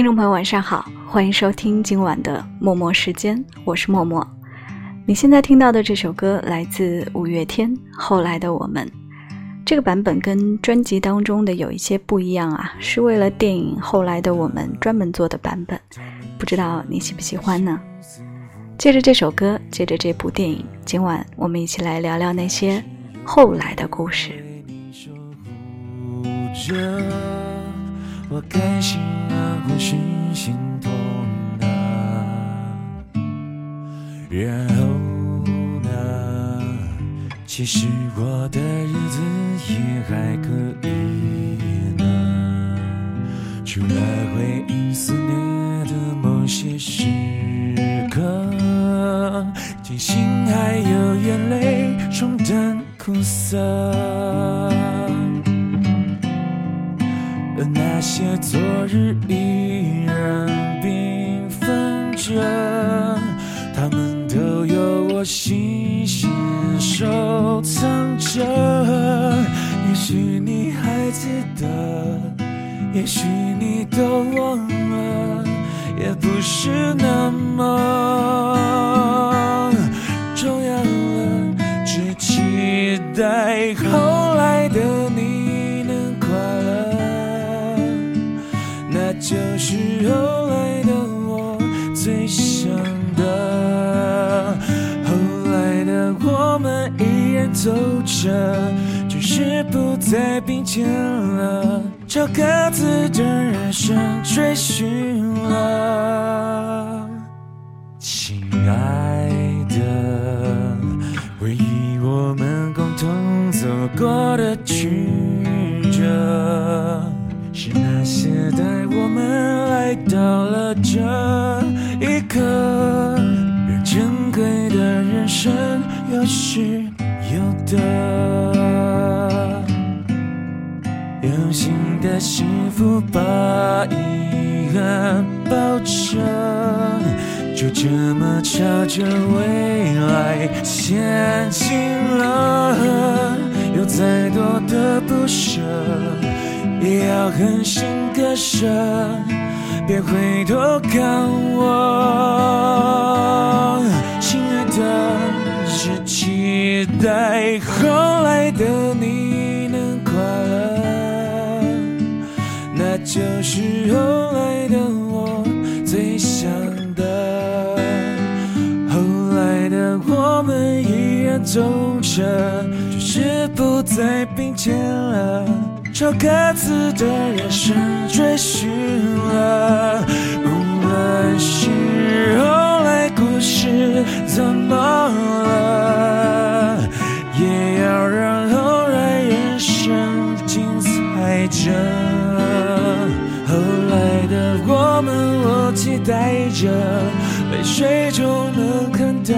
听众朋友，晚上好，欢迎收听今晚的默默时间，我是默默。你现在听到的这首歌来自五月天《后来的我们》，这个版本跟专辑当中的有一些不一样啊，是为了电影《后来的我们》专门做的版本，不知道你喜不喜欢呢？借着这首歌，借着这部电影，今晚我们一起来聊聊那些后来的故事。我开心或是心痛啊，然后呢？其实我的日子也还可以呢，除了回忆思念的某些时刻，庆幸还有眼泪冲淡苦涩。而那些昨日依然缤纷着，他们都有我细心收藏着。也许你还记得，也许你都忘了，也不是那么重要了，只期待后来的你。就是后来的我最想的，后来的我们依然走着，只是不再并肩了，朝各自的人生追寻了。刻，让珍贵的人生有失有得，用心的幸福把遗憾包着，就这么朝着未来前进了，有再多的不舍。也要狠心割舍，别回头看我，亲爱的，只期待后来的你能快乐，那就是后来的我最想的。后来的我们依然走着，只是不再并肩了。朝各自的人生追寻了，无论是后来故事怎么了，也要让后来人生精彩着。后来的我们，我期待着，泪水中能看到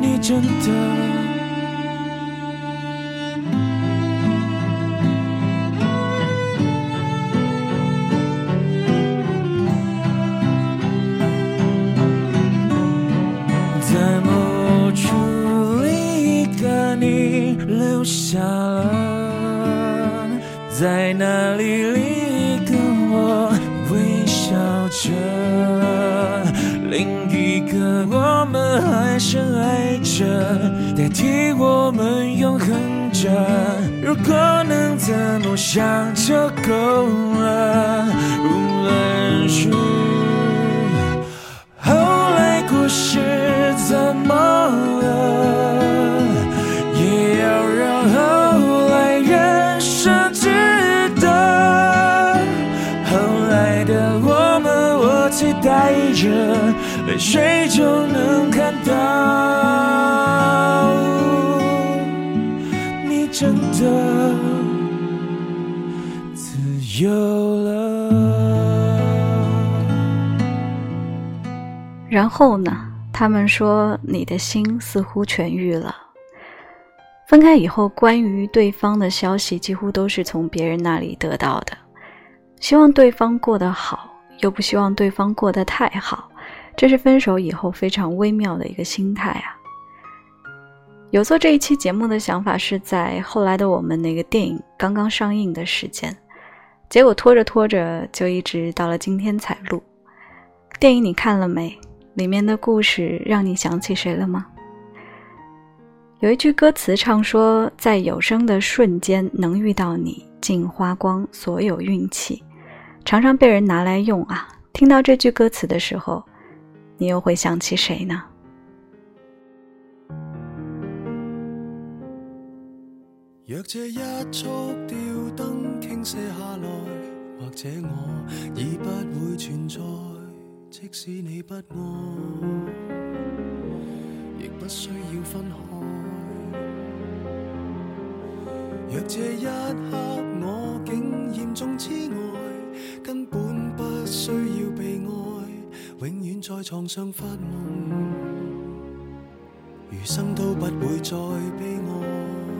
你真的。着。如果能怎么想就够了，有了。然后呢？他们说你的心似乎痊愈了。分开以后，关于对方的消息几乎都是从别人那里得到的。希望对方过得好，又不希望对方过得太好，这是分手以后非常微妙的一个心态啊。有做这一期节目的想法是在后来的我们那个电影刚刚上映的时间，结果拖着拖着就一直到了今天才录。电影你看了没？里面的故事让你想起谁了吗？有一句歌词唱说，在有生的瞬间能遇到你，竟花光所有运气，常常被人拿来用啊。听到这句歌词的时候，你又会想起谁呢？若这一束吊灯倾泻下来，或者我已不会存在，即使你不爱，亦不需要分开。若这一刻我竟严重痴呆，根本不需要被爱，永远在床上发梦，余生都不会再悲哀。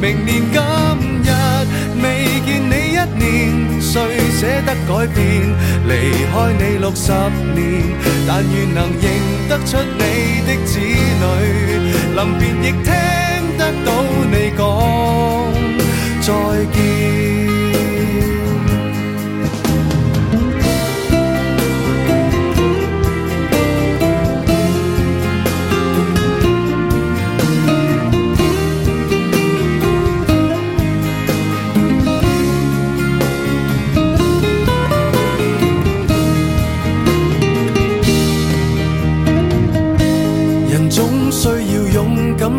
明年今日未见你一年，谁舍得改变？离开你六十年，但愿能认得出你的子女。临别亦听得到你讲再见。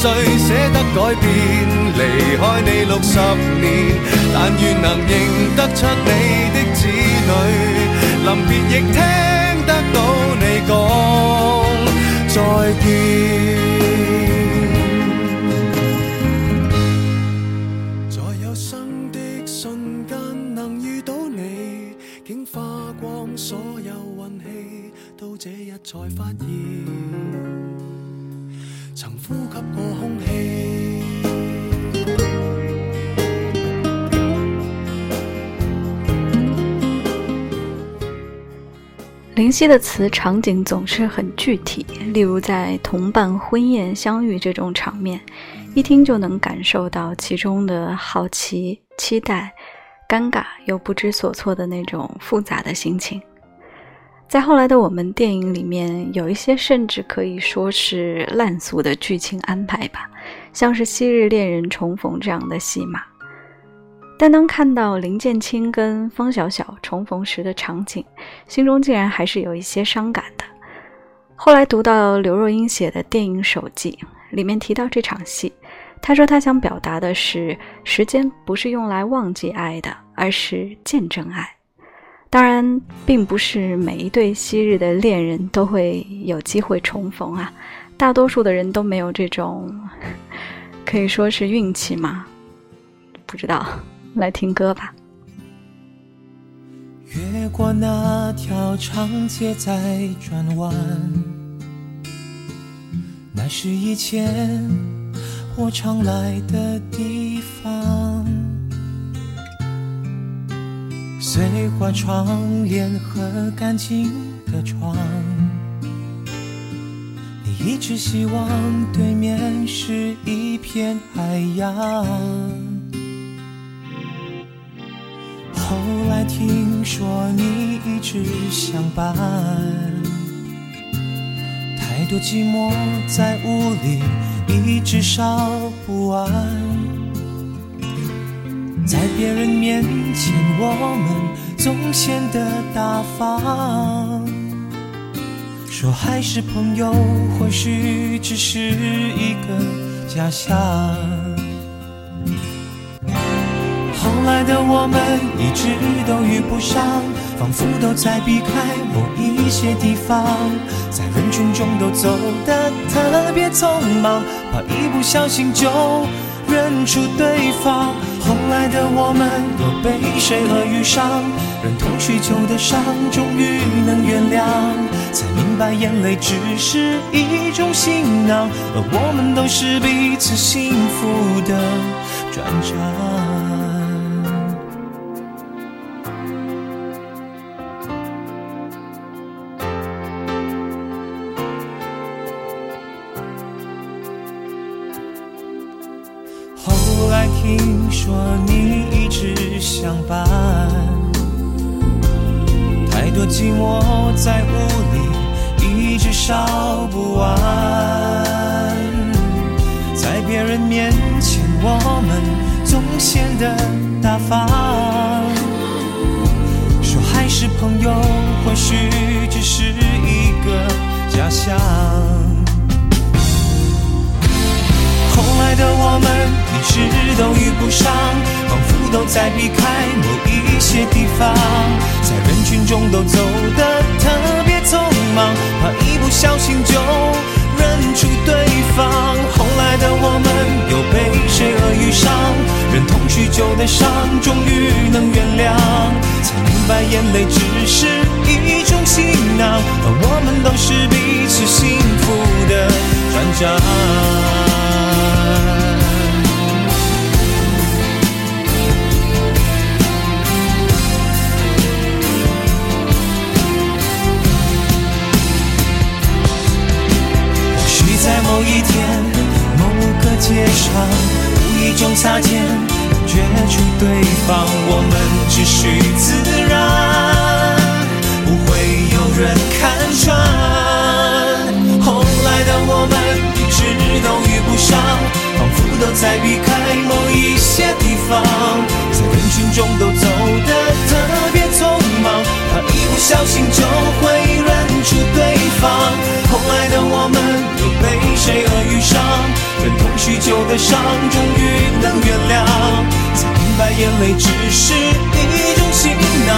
谁舍得改变？离开你六十年，但愿能认得出你的子女。临别亦听得到你讲。再见。在有生的瞬间能遇到你，竟花光所有运气，到这日才发现。呼吸过空气。林夕的词场景总是很具体，例如在同伴婚宴相遇这种场面，一听就能感受到其中的好奇、期待、尴尬又不知所措的那种复杂的心情。在后来的我们电影里面，有一些甚至可以说是烂俗的剧情安排吧，像是昔日恋人重逢这样的戏码。但当看到林建清跟方小小重逢时的场景，心中竟然还是有一些伤感的。后来读到刘若英写的电影手记，里面提到这场戏，她说她想表达的是，时间不是用来忘记爱的，而是见证爱。当然，并不是每一对昔日的恋人都会有机会重逢啊，大多数的人都没有这种，可以说是运气嘛？不知道，来听歌吧。越过那条长街在转弯，那是以前我常来的地方。碎花窗帘和干净的床，你一直希望对面是一片海洋。后来听说你一直相伴，太多寂寞在屋里一直烧不完。在别人面前，我们总显得大方。说还是朋友，或许只是一个假象。后来的我们一直都遇不上，仿佛都在避开某一些地方，在人群中都走得特别匆忙，怕一不小心就。认出对方，后来的我们又被谁而遇上？忍痛许久的伤，终于能原谅，才明白眼泪只是一种行囊，而我们都是彼此幸福的转场。中都走得特别匆忙，怕一不小心就认出对方。后来的我们又被谁恶语伤？忍痛许久的伤，终于能原谅，才明白眼泪只是一种行囊，而我们都是彼此幸福的船长。上，无意中擦肩，觉出对方，我们只需自然，不会有人看穿。后来的我们一直都遇不上，仿佛都在避开某一些地方，在人群中都走得特别匆忙，怕一不小心就会认出对方。后来的我们又。被谁而遇上？忍痛许久的伤，终于能原谅，才明白眼泪只是一种行囊，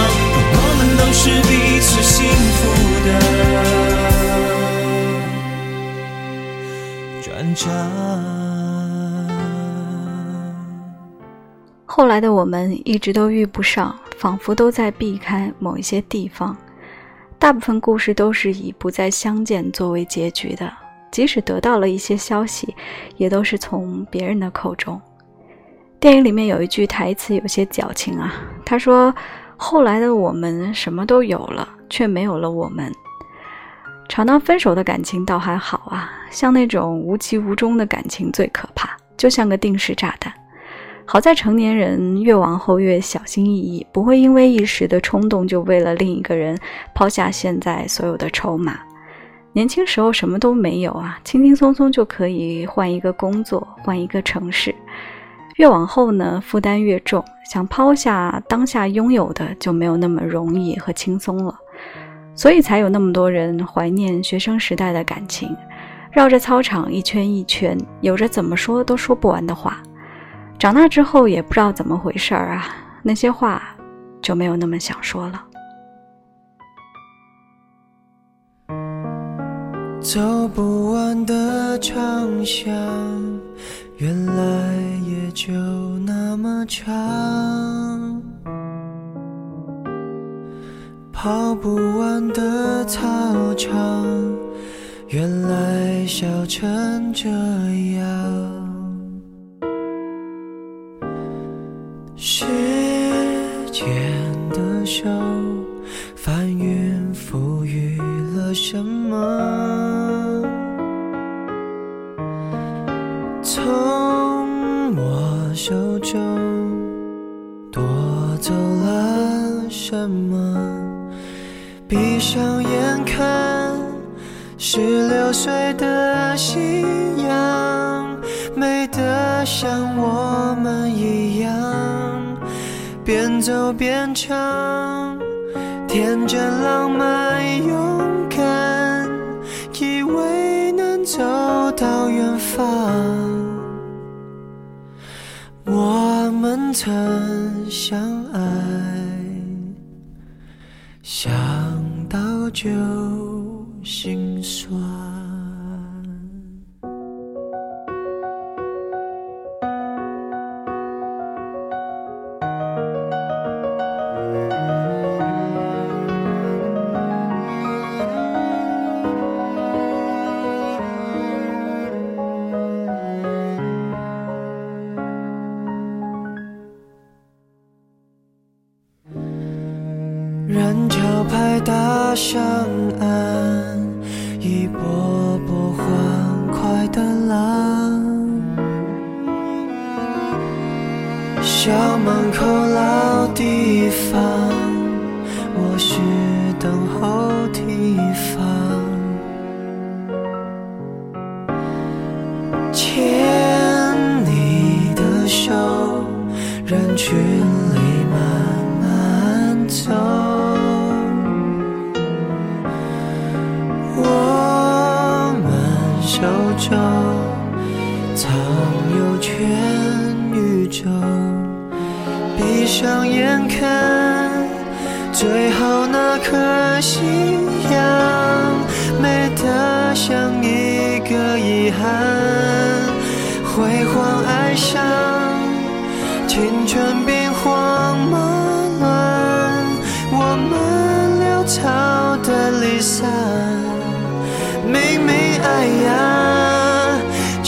我们都是彼此幸福的转账。后来的我们一直都遇不上，仿佛都在避开某一些地方。大部分故事都是以不再相见作为结局的。即使得到了一些消息，也都是从别人的口中。电影里面有一句台词有些矫情啊，他说：“后来的我们什么都有了，却没有了我们。”常常分手的感情倒还好啊，像那种无疾无终的感情最可怕，就像个定时炸弹。好在成年人越往后越小心翼翼，不会因为一时的冲动就为了另一个人抛下现在所有的筹码。年轻时候什么都没有啊，轻轻松松就可以换一个工作，换一个城市。越往后呢，负担越重，想抛下当下拥有的就没有那么容易和轻松了。所以才有那么多人怀念学生时代的感情，绕着操场一圈一圈，有着怎么说都说不完的话。长大之后也不知道怎么回事儿啊，那些话就没有那么想说了。走不完的长巷，原来也就那么长。跑不完的操场，原来笑成这样。时间的手，翻云覆雨了什么？什么？闭上眼看，十六岁的夕阳，美得像我们一样，边走边唱，天真浪漫勇敢，以为能走到远方。我们曾相爱，想到就心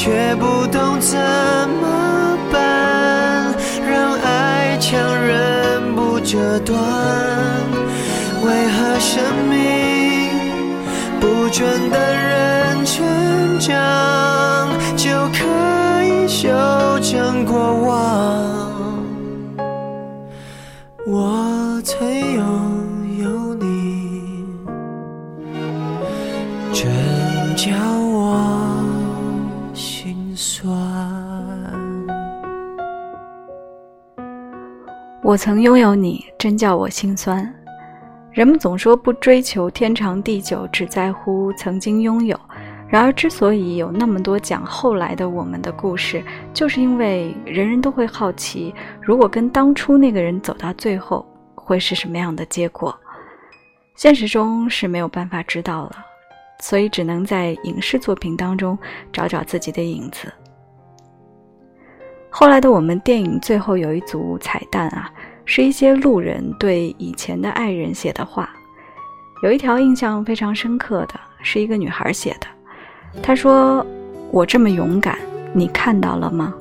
却不懂怎么办，让爱强忍不折断。为何生命不准的人成长，就可以修正过往？我曾拥有你，真叫我心酸。人们总说不追求天长地久，只在乎曾经拥有。然而，之所以有那么多讲后来的我们的故事，就是因为人人都会好奇，如果跟当初那个人走到最后，会是什么样的结果？现实中是没有办法知道了，所以只能在影视作品当中找找自己的影子。后来的我们电影最后有一组彩蛋啊，是一些路人对以前的爱人写的话，有一条印象非常深刻的是一个女孩写的，她说：“我这么勇敢，你看到了吗？”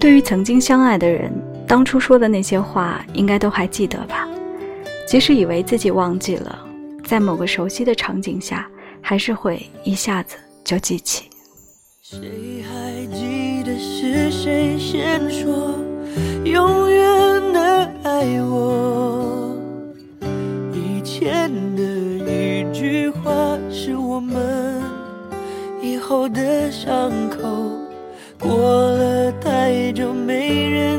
对于曾经相爱的人，当初说的那些话，应该都还记得吧？即使以为自己忘记了，在某个熟悉的场景下，还是会一下子就记起。谁还记得是谁先说永远的爱我？以前的一句话是我们以后的伤口。过了太久，没人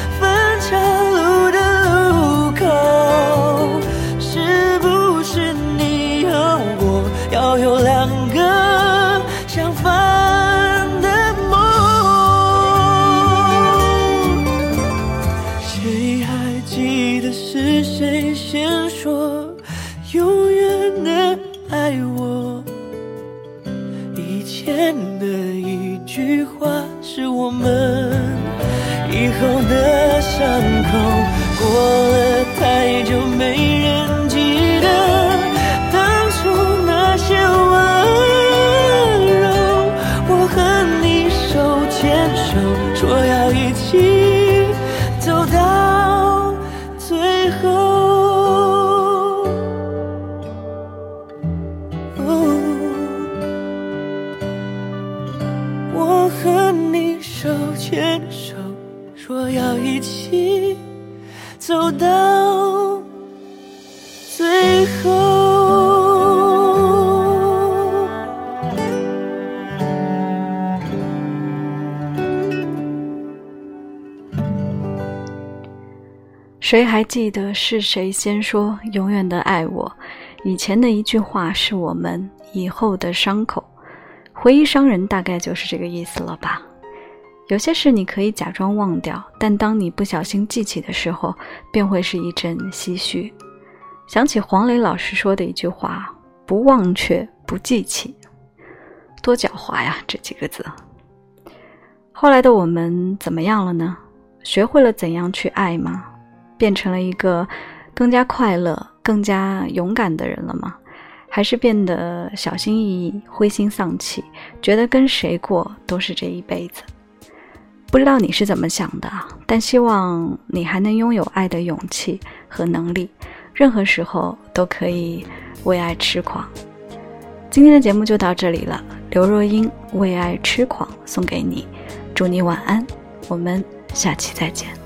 说要一起走到最后。我和你手牵手，说要一起走到谁还记得是谁先说永远的爱我？以前的一句话是我们以后的伤口。回忆伤人，大概就是这个意思了吧？有些事你可以假装忘掉，但当你不小心记起的时候，便会是一阵唏嘘。想起黄磊老师说的一句话：“不忘却，不记起。”多狡猾呀，这几个字。后来的我们怎么样了呢？学会了怎样去爱吗？变成了一个更加快乐、更加勇敢的人了吗？还是变得小心翼翼、灰心丧气，觉得跟谁过都是这一辈子？不知道你是怎么想的，但希望你还能拥有爱的勇气和能力，任何时候都可以为爱痴狂。今天的节目就到这里了，刘若英《为爱痴狂》送给你，祝你晚安，我们下期再见。